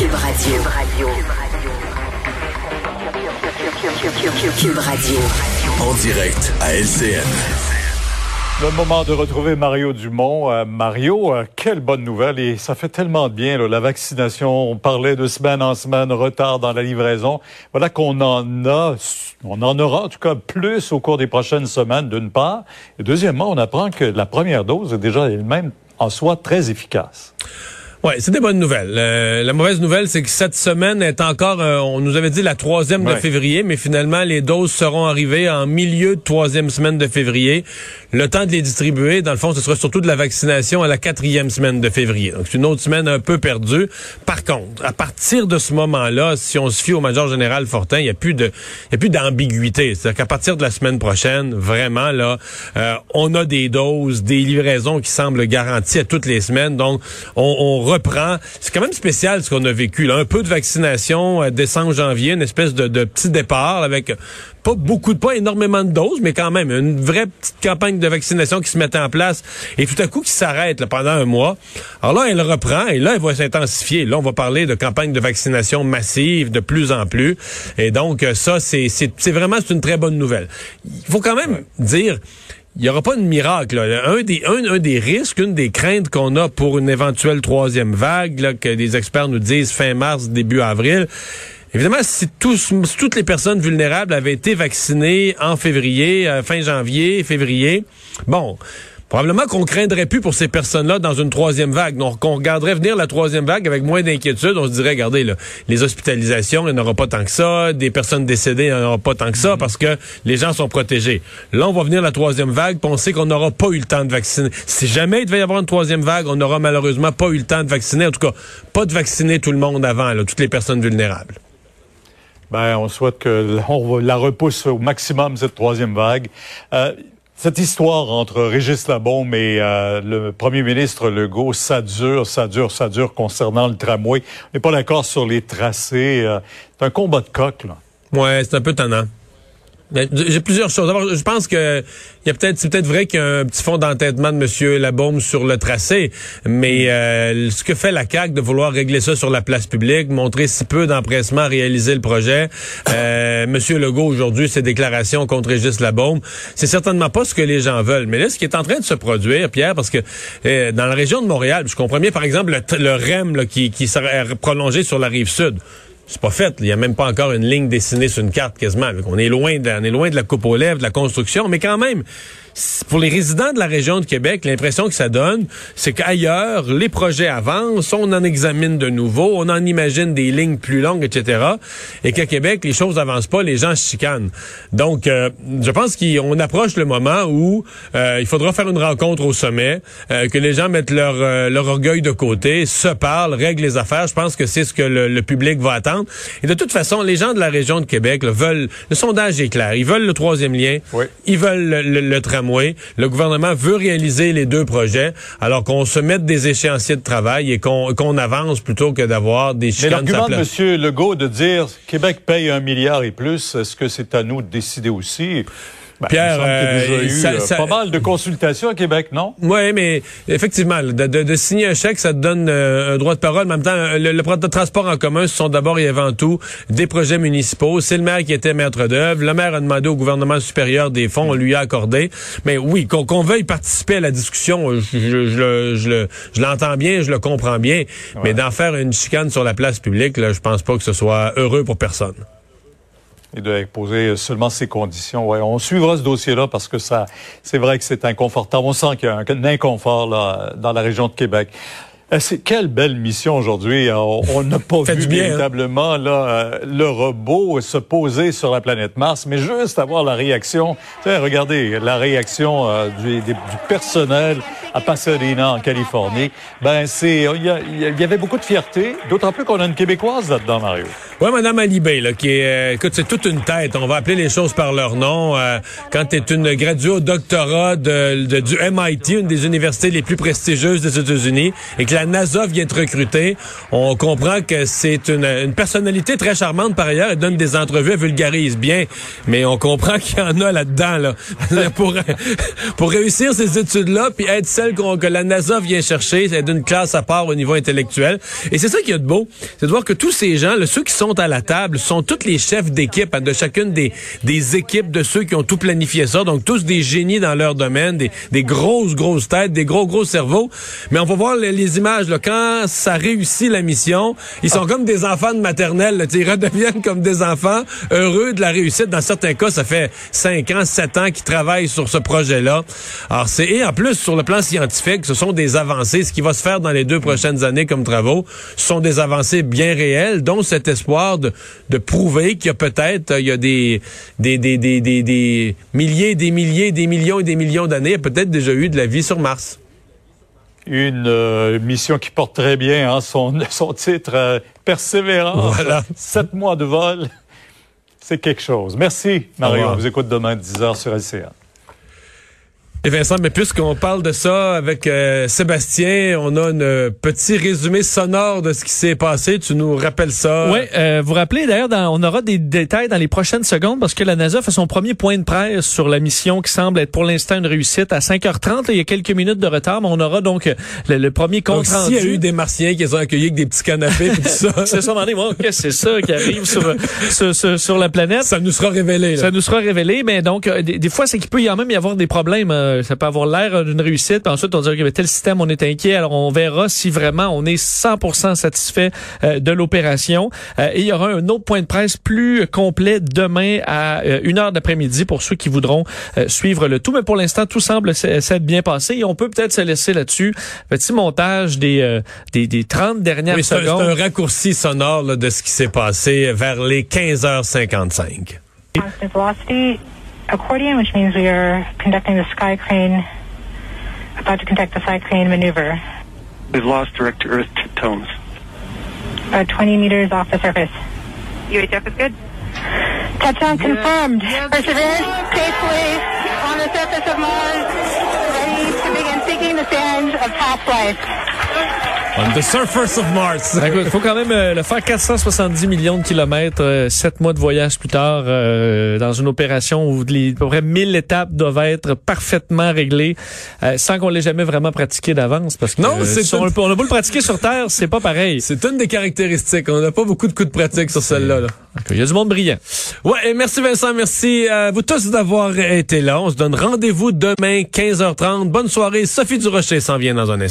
Cube Radio. Cube Radio. En direct à LCN. Le moment de retrouver Mario Dumont. Euh, Mario, euh, quelle bonne nouvelle et ça fait tellement de bien la vaccination. On parlait de semaine en semaine, retard dans la livraison. Voilà qu'on en a, on en aura en tout cas plus au cours des prochaines semaines d'une part. Et deuxièmement, on apprend que la première dose est déjà elle-même en soi très efficace. Oui, c'est des bonnes nouvelles. Euh, la mauvaise nouvelle, c'est que cette semaine est encore, euh, on nous avait dit la troisième de février, mais finalement, les doses seront arrivées en milieu de troisième semaine de février. Le temps de les distribuer, dans le fond, ce sera surtout de la vaccination à la quatrième semaine de février. Donc, c'est une autre semaine un peu perdue. Par contre, à partir de ce moment-là, si on se fie au major général Fortin, il n'y a plus de, il y a plus d'ambiguïté. C'est-à-dire qu'à partir de la semaine prochaine, vraiment, là, euh, on a des doses, des livraisons qui semblent garanties à toutes les semaines. Donc, on, on reprend. C'est quand même spécial ce qu'on a vécu. Là. Un peu de vaccination euh, décembre, janvier, une espèce de, de, petit départ avec pas beaucoup de, pas énormément de doses, mais quand même une vraie petite campagne de vaccination qui se mettait en place et tout à coup qui s'arrête pendant un mois. Alors là, elle reprend et là, elle va s'intensifier. Là, on va parler de campagne de vaccination massive de plus en plus. Et donc, euh, ça, c'est vraiment une très bonne nouvelle. Il faut quand même dire il n'y aura pas de miracle. Un, des, un, des risques, une des craintes qu'on a pour une éventuelle troisième vague, que des experts nous disent fin mars, début avril, Évidemment, si, tous, toutes les personnes vulnérables avaient été vaccinées en février, euh, fin janvier, février, bon, Probablement qu'on craindrait plus pour ces personnes-là dans une troisième vague. Donc, on regarderait venir la troisième vague avec moins d'inquiétude. On se dirait, regardez, là, les hospitalisations, il n'y en aura pas tant que ça. Des personnes décédées, il n'y en aura pas tant que ça parce que les gens sont protégés. Là, on va venir la troisième vague, puis on sait qu'on n'aura pas eu le temps de vacciner. Si jamais il devait y avoir une troisième vague, on n'aura malheureusement pas eu le temps de vacciner. En tout cas, pas de vacciner tout le monde avant, là, toutes les personnes vulnérables. Ben, on souhaite que on la repousse au maximum cette troisième vague. Euh, cette histoire entre Régis Labaume et euh, le premier ministre Legault, ça dure, ça dure, ça dure concernant le tramway. On n'est pas d'accord sur les tracés. Euh, c'est un combat de coq, là. Ouais, c'est un peu tannant. J'ai plusieurs choses. D'abord, je pense que il y a peut-être, c'est peut-être vrai qu'il y a un petit fond d'entêtement de Monsieur Labaume sur le tracé, mais euh, ce que fait la CAQ de vouloir régler ça sur la place publique, montrer si peu d'empressement à réaliser le projet, euh, Monsieur Legault aujourd'hui ses déclarations contre Régis Labaume, c'est certainement pas ce que les gens veulent. Mais là, ce qui est en train de se produire, Pierre, parce que euh, dans la région de Montréal, je comprends bien, par exemple, le, REM là, qui, qui serait prolongé sur la rive sud c'est pas fait. Il y a même pas encore une ligne dessinée sur une carte quasiment. On est loin de, on est loin de la coupe aux lèvres, de la construction, mais quand même, pour les résidents de la région de Québec, l'impression que ça donne, c'est qu'ailleurs, les projets avancent, on en examine de nouveau, on en imagine des lignes plus longues, etc. Et qu'à Québec, les choses avancent pas, les gens se chicanent. Donc, euh, je pense qu'on approche le moment où euh, il faudra faire une rencontre au sommet, euh, que les gens mettent leur, leur orgueil de côté, se parlent, règlent les affaires. Je pense que c'est ce que le, public va attendre. Et de toute façon, les gens de la région de Québec veulent... Le sondage est clair. Ils veulent le troisième lien. Ils veulent le, le le gouvernement veut réaliser les deux projets, alors qu'on se mette des échéanciers de travail et qu'on avance plutôt que d'avoir des chicanes. Mais l'argument de M. Legault de dire Québec paye un milliard et plus, est-ce que c'est à nous de décider aussi? Ben, Pierre, il y a eu, euh, pas mal de consultations à Québec, non? Oui, mais effectivement, de, de, signer un chèque, ça te donne euh, un droit de parole. En même temps, le, le, transport en commun, ce sont d'abord et avant tout des projets municipaux. C'est le maire qui était maître d'œuvre. Le maire a demandé au gouvernement supérieur des fonds, on lui a accordé. Mais oui, qu'on veuille participer à la discussion, je, je, je, je l'entends bien, je le comprends bien. Mais d'en faire une chicane sur la place publique, là, je pense pas que ce soit heureux pour personne et de poser seulement ces conditions. On suivra ce dossier-là parce que ça, c'est vrai que c'est inconfortable. On sent qu'il y a un, inconfort là, dans la région de Québec. Euh, c'est quelle belle mission aujourd'hui. Euh, on n'a pas vu hein? véritablement là, euh, le robot se poser sur la planète Mars, mais juste avoir la réaction. regardez la réaction du, du, personnel à Pasadena en Californie. Ben c'est, il y, avait beaucoup de fierté. D'autant plus qu'on a une québécoise là-dedans, Mario. Ouais, Madame Alibé, là, qui est, écoute, c'est toute une tête. On va appeler les choses par leur nom. quand tu es une graduée au doctorat de, du MIT, une des universités les plus prestigieuses des États-Unis, et que la NASA vient de recruter. On comprend que c'est une, une, personnalité très charmante par ailleurs. Elle donne des entrevues, elle vulgarise bien, mais on comprend qu'il y en a là-dedans. Là. pour, pour réussir ces études-là, puis être celle que la NASA vient chercher, c'est d'une classe à part au niveau intellectuel. Et c'est ça qui est beau, c'est de voir que tous ces gens, ceux qui sont à la table, sont tous les chefs d'équipe hein, de chacune des, des équipes de ceux qui ont tout planifié ça. Donc tous des génies dans leur domaine, des, des grosses, grosses têtes, des gros, gros cerveaux. Mais on va voir les, images. Là, quand ça réussit la mission, ils sont comme des enfants de maternelle. Là, ils redeviennent comme des enfants heureux de la réussite. Dans certains cas, ça fait 5 ans, 7 ans qu'ils travaillent sur ce projet-là. Alors c'est et en plus sur le plan scientifique, ce sont des avancées. Ce qui va se faire dans les deux prochaines années comme travaux, ce sont des avancées bien réelles, dont cet espoir de, de prouver qu'il y a peut-être il y a des des, des, des, des, des milliers, des milliers, des millions et des millions d'années, peut-être déjà eu de la vie sur Mars une euh, mission qui porte très bien hein, son, son titre euh, Persévérance. Voilà. Sept mois de vol, c'est quelque chose. Merci, Mario. On vous écoute demain à 10h sur LCA. Et Vincent, mais puisqu'on parle de ça avec euh, Sébastien, on a un petit résumé sonore de ce qui s'est passé. Tu nous rappelles ça? Oui, euh, vous rappelez d'ailleurs, on aura des détails dans les prochaines secondes parce que la NASA fait son premier point de presse sur la mission qui semble être pour l'instant une réussite à 5h30. il y a quelques minutes de retard, mais on aura donc le, premier compte donc, rendu. S'il y a eu des Martiens qui les ont accueillis avec des petits canapés et tout ça. c'est ça, bon, c'est ça qui arrive sur, sur, sur, la planète. Ça nous sera révélé. Là. Ça nous sera révélé, mais donc euh, des, fois, c'est qu'il peut y même y avoir des problèmes euh, ça peut avoir l'air d'une réussite. Puis ensuite, on dirait que tel système, on est inquiet. Alors, on verra si vraiment on est 100% satisfait euh, de l'opération. Euh, et il y aura un autre point de presse plus complet demain à une heure d'après-midi pour ceux qui voudront suivre le tout. Mais pour l'instant, tout semble s'être bien passé. Et on peut peut-être se laisser là-dessus. Petit montage des, des, des 30 dernières oui, secondes. C'est un raccourci sonore là, de ce qui s'est passé vers les 15h55. Accordion, which means we are conducting the sky crane, about to conduct the sky crane maneuver. We've lost direct to Earth tones. About 20 meters off the surface. UHF is good. Touchdown yeah. confirmed. Yeah. Perseverance safely on the surface of Mars, ready to begin seeking the sands of past life. On the surface of Mars. Il faut quand même euh, le faire 470 millions de kilomètres, euh, sept mois de voyage plus tard, euh, dans une opération où les, à peu près 1000 étapes doivent être parfaitement réglées, sans qu'on l'ait jamais vraiment pratiqué d'avance. Parce que non, c'est on, on, a beau le pratiquer sur Terre, c'est pas pareil. C'est une des caractéristiques. On n'a pas beaucoup de coups de pratique sur celle-là. Là. Il y a du monde brillant. Ouais, et merci Vincent, merci à vous tous d'avoir été là. On se donne rendez-vous demain 15h30. Bonne soirée. Sophie Durocher s'en vient dans un instant.